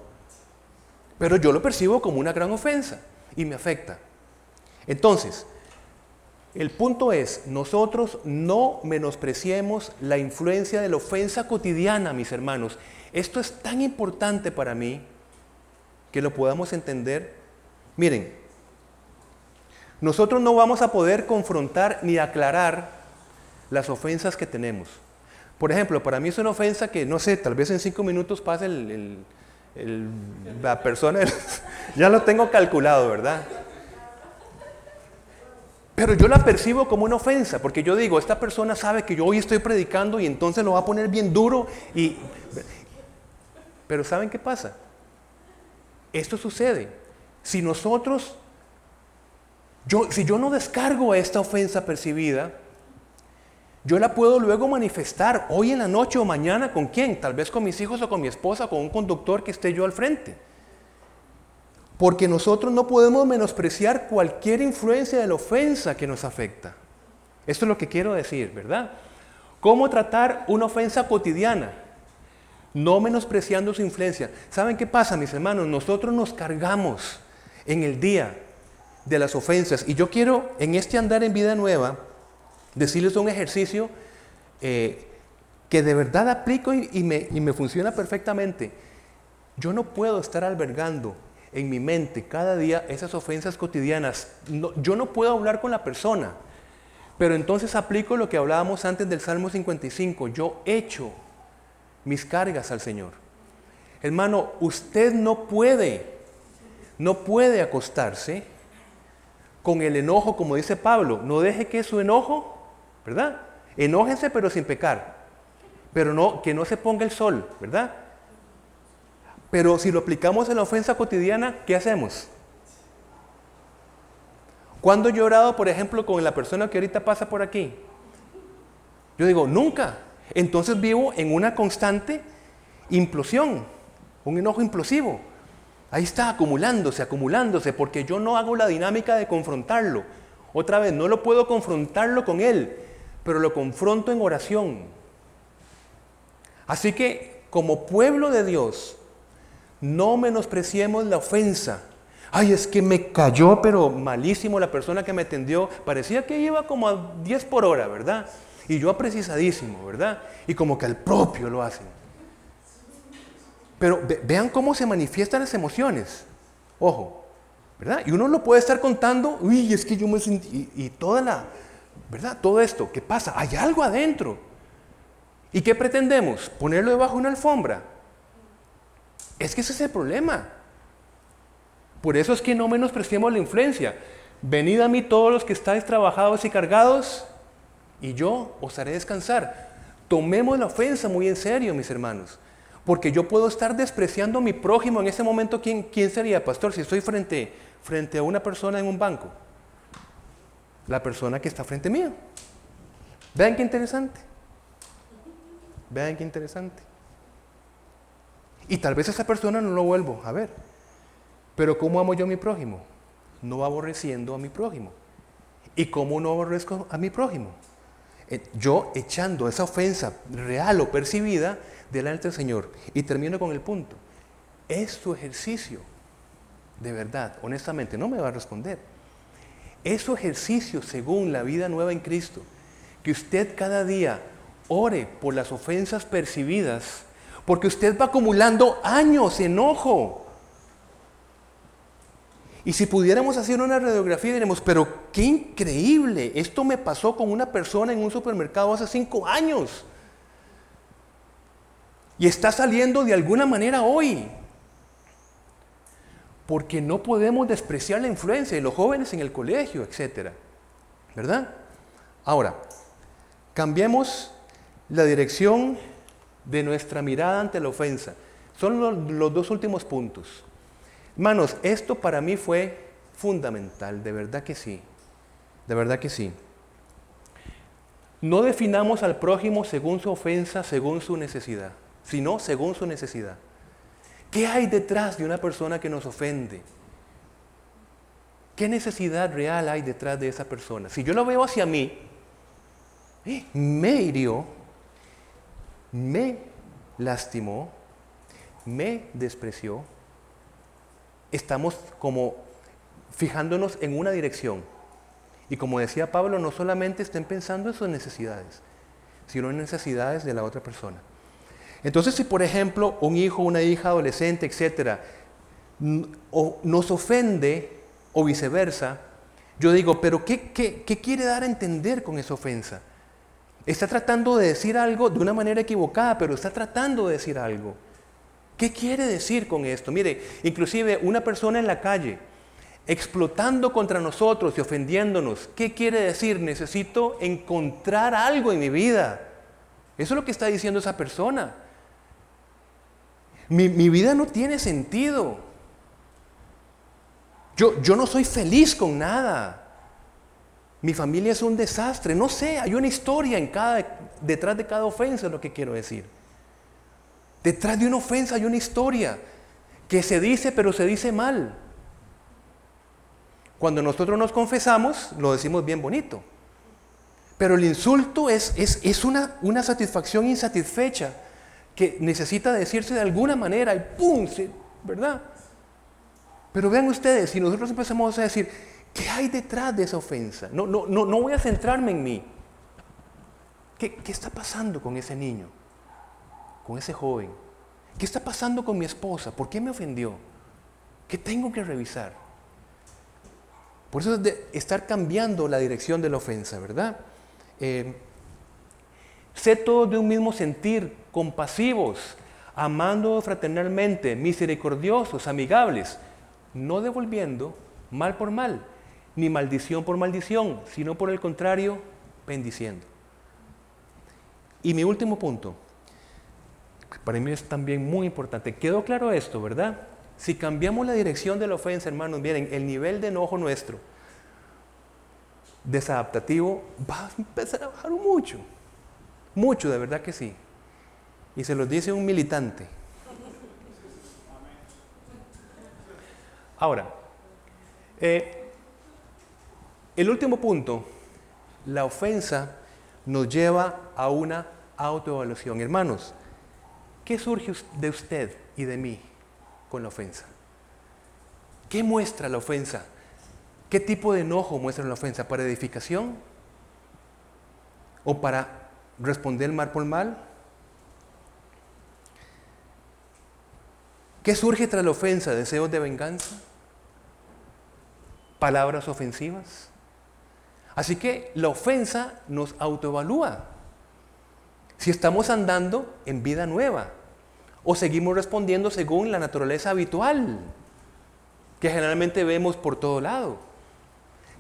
A: Pero yo lo percibo como una gran ofensa y me afecta. Entonces, el punto es, nosotros no menospreciemos la influencia de la ofensa cotidiana, mis hermanos. Esto es tan importante para mí que lo podamos entender. Miren, nosotros no vamos a poder confrontar ni aclarar las ofensas que tenemos. Por ejemplo, para mí es una ofensa que, no sé, tal vez en cinco minutos pase la persona, ya lo tengo calculado, ¿verdad? Pero yo la percibo como una ofensa, porque yo digo, esta persona sabe que yo hoy estoy predicando y entonces lo va a poner bien duro y... Pero ¿saben qué pasa? Esto sucede. Si nosotros, yo, si yo no descargo esta ofensa percibida, yo la puedo luego manifestar hoy en la noche o mañana con quién, tal vez con mis hijos o con mi esposa, con un conductor que esté yo al frente. Porque nosotros no podemos menospreciar cualquier influencia de la ofensa que nos afecta. Esto es lo que quiero decir, ¿verdad? ¿Cómo tratar una ofensa cotidiana? No menospreciando su influencia. ¿Saben qué pasa, mis hermanos? Nosotros nos cargamos en el día de las ofensas. Y yo quiero, en este andar en vida nueva, decirles un ejercicio eh, que de verdad aplico y, me, y me funciona perfectamente. Yo no puedo estar albergando en mi mente cada día esas ofensas cotidianas. yo no puedo hablar con la persona, pero entonces aplico lo que hablábamos antes del Salmo 55. Yo echo mis cargas al Señor. Hermano, usted no puede, no puede acostarse con el enojo, como dice Pablo. No deje que su enojo, ¿verdad? Enójese pero sin pecar. Pero no, que no se ponga el sol, ¿verdad? Pero si lo aplicamos en la ofensa cotidiana, ¿qué hacemos? ¿Cuándo he llorado, por ejemplo, con la persona que ahorita pasa por aquí? Yo digo, nunca. Entonces vivo en una constante implosión, un enojo implosivo. Ahí está acumulándose, acumulándose, porque yo no hago la dinámica de confrontarlo. Otra vez, no lo puedo confrontarlo con él, pero lo confronto en oración. Así que, como pueblo de Dios, no menospreciemos la ofensa. Ay, es que me cayó, pero malísimo la persona que me atendió. Parecía que iba como a 10 por hora, ¿verdad? Y yo aprecisadísimo, ¿verdad? Y como que al propio lo hacen. Pero vean cómo se manifiestan las emociones. Ojo, ¿verdad? Y uno lo puede estar contando, uy, es que yo me sentí, y, y toda la, ¿verdad? Todo esto, ¿qué pasa? Hay algo adentro. ¿Y qué pretendemos? ¿Ponerlo debajo de una alfombra? Es que ese es el problema. Por eso es que no menospreciemos la influencia. Venid a mí todos los que estáis trabajados y cargados, y yo os haré descansar. Tomemos la ofensa muy en serio, mis hermanos. Porque yo puedo estar despreciando a mi prójimo en ese momento. ¿Quién, quién sería, pastor? Si estoy frente, frente a una persona en un banco. La persona que está frente mío. Vean qué interesante. Vean qué interesante. Y tal vez esa persona no lo vuelvo a ver. Pero ¿cómo amo yo a mi prójimo? No aborreciendo a mi prójimo. ¿Y cómo no aborrezco a mi prójimo? Eh, yo echando esa ofensa real o percibida delante del Señor. Y termino con el punto. Es tu ejercicio. De verdad, honestamente, no me va a responder. Es su ejercicio según la vida nueva en Cristo. Que usted cada día ore por las ofensas percibidas porque usted va acumulando años, enojo. Y si pudiéramos hacer una radiografía, diremos, pero qué increíble, esto me pasó con una persona en un supermercado hace cinco años. Y está saliendo de alguna manera hoy. Porque no podemos despreciar la influencia de los jóvenes en el colegio, etc. ¿Verdad? Ahora, cambiemos la dirección de nuestra mirada ante la ofensa. Son los, dos últimos puntos. Hermanos, esto para mí fue fundamental, de verdad que sí, de verdad que sí. No definamos al prójimo según su ofensa, según su necesidad, sino según su necesidad. ¿Qué hay detrás de una persona que nos ofende? ¿Qué necesidad real hay detrás de esa persona? Si yo lo veo hacia mí, ¡eh! me hirió, me lastimó, me despreció, estamos como fijándonos en una dirección. Y como decía Pablo, no solamente estén pensando en sus necesidades, sino en necesidades de la otra persona. Entonces, si por ejemplo un hijo, una hija, adolescente, etcétera, nos ofende o viceversa, yo digo, pero ¿qué, qué quiere dar a entender con esa ofensa? Está tratando de decir algo de una manera equivocada, pero está tratando de decir algo. ¿Qué quiere decir con esto? Mire, inclusive una persona en la calle explotando contra nosotros y ofendiéndonos, ¿qué quiere decir? Necesito encontrar algo en mi vida. Eso es lo que está diciendo esa persona. Mi, vida no tiene sentido. Yo, yo no soy feliz con nada. Mi familia es un desastre. No sé, hay una historia en cada, detrás de cada ofensa, es lo que quiero decir. Detrás de una ofensa hay una historia que se dice, pero se dice mal. Cuando nosotros nos confesamos, lo decimos bien bonito. Pero el insulto es, es, una, una, satisfacción insatisfecha que necesita decirse de alguna manera y ¡pum! ¿Verdad? Pero vean ustedes, si nosotros empezamos a decir, ¿qué hay detrás de esa ofensa? No, no, no, no voy a centrarme en mí. ¿Qué, ¿Qué está pasando con ese niño? Con ese joven. ¿Qué está pasando con mi esposa? ¿Por qué me ofendió? ¿Qué tengo que revisar? Por eso es de estar cambiando la dirección de la ofensa, ¿verdad? Eh, sé todos de un mismo sentir, compasivos, amando fraternalmente, misericordiosos, amigables, no devolviendo mal por mal, ni maldición por maldición, sino por el contrario, bendiciendo. Y mi último punto, para mí es también muy importante, quedó claro esto, ¿verdad? Si cambiamos la dirección de la ofensa, hermanos, miren, el nivel de enojo nuestro desadaptativo va a empezar a bajar mucho. Mucho, de verdad que sí. Y se los dice un militante. Ahora, eh, el último punto, la ofensa nos lleva a una autoevaluación. Hermanos, ¿qué surge de usted y de mí con la ofensa? ¿Qué muestra la ofensa? ¿Qué tipo de enojo muestra la ofensa? ¿Para edificación? ¿O para responder mal por mal? ¿Qué surge tras la ofensa? ¿Deseos de venganza? ¿Palabras ofensivas? Así que la ofensa nos autoevalúa. Si estamos andando en vida nueva o seguimos respondiendo según la naturaleza habitual que generalmente vemos por todo lado.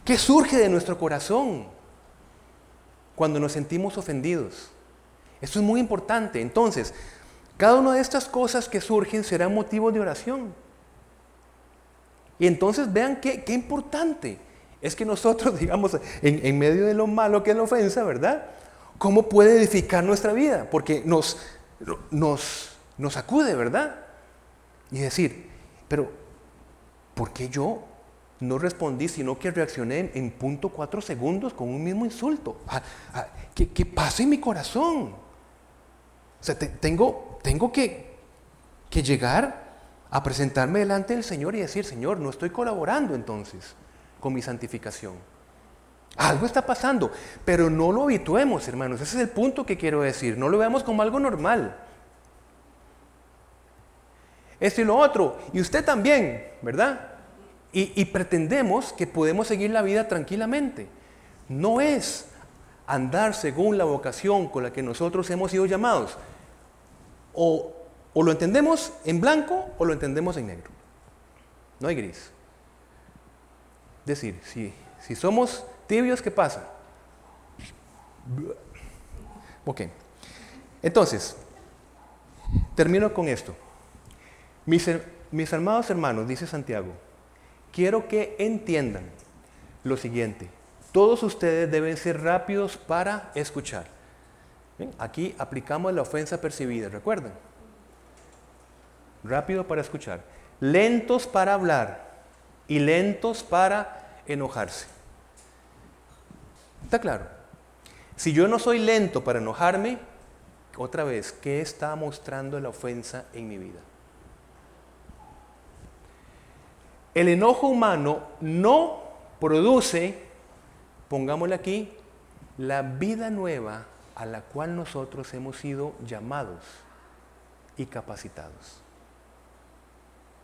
A: ¿Qué surge de nuestro corazón cuando nos sentimos ofendidos? Esto es muy importante. Entonces, cada una de estas cosas que surgen será motivo de oración. Y entonces vean qué, importante es que nosotros, digamos, en, medio de lo malo que es la ofensa, ¿verdad? ¿Cómo puede edificar nuestra vida? Porque nos, nos, nos acude, ¿verdad? Y decir, pero ¿por qué yo no respondí, sino que reaccioné en, punto cuatro segundos con un mismo insulto. Ah, ah, ¿qué, pasa en mi corazón? O sea, tengo, tengo que, que llegar a presentarme delante del Señor y decir, Señor, no estoy colaborando entonces con mi santificación. Algo está pasando, pero no lo habituemos, hermanos. Ese es el punto que quiero decir. No lo veamos como algo normal. Esto y lo otro. Y usted también, ¿verdad? Y, pretendemos que podemos seguir la vida tranquilamente. No es andar según la vocación con la que nosotros hemos sido llamados. O, lo entendemos en blanco o lo entendemos en negro. No hay gris. Es decir, si, si somos tibios, ¿qué pasa? Ok. Entonces, termino con esto. Mis, mis amados hermanos, dice Santiago, quiero que entiendan lo siguiente. Todos ustedes deben ser rápidos para escuchar. Aquí aplicamos la ofensa percibida, ¿recuerdan? Rápido para escuchar. Lentos para hablar y lentos para enojarse. ¿Está claro? Si yo no soy lento para enojarme, otra vez, ¿qué está mostrando la ofensa en mi vida? El enojo humano no produce, pongámosle aquí, la vida nueva a la cual nosotros hemos sido llamados y capacitados.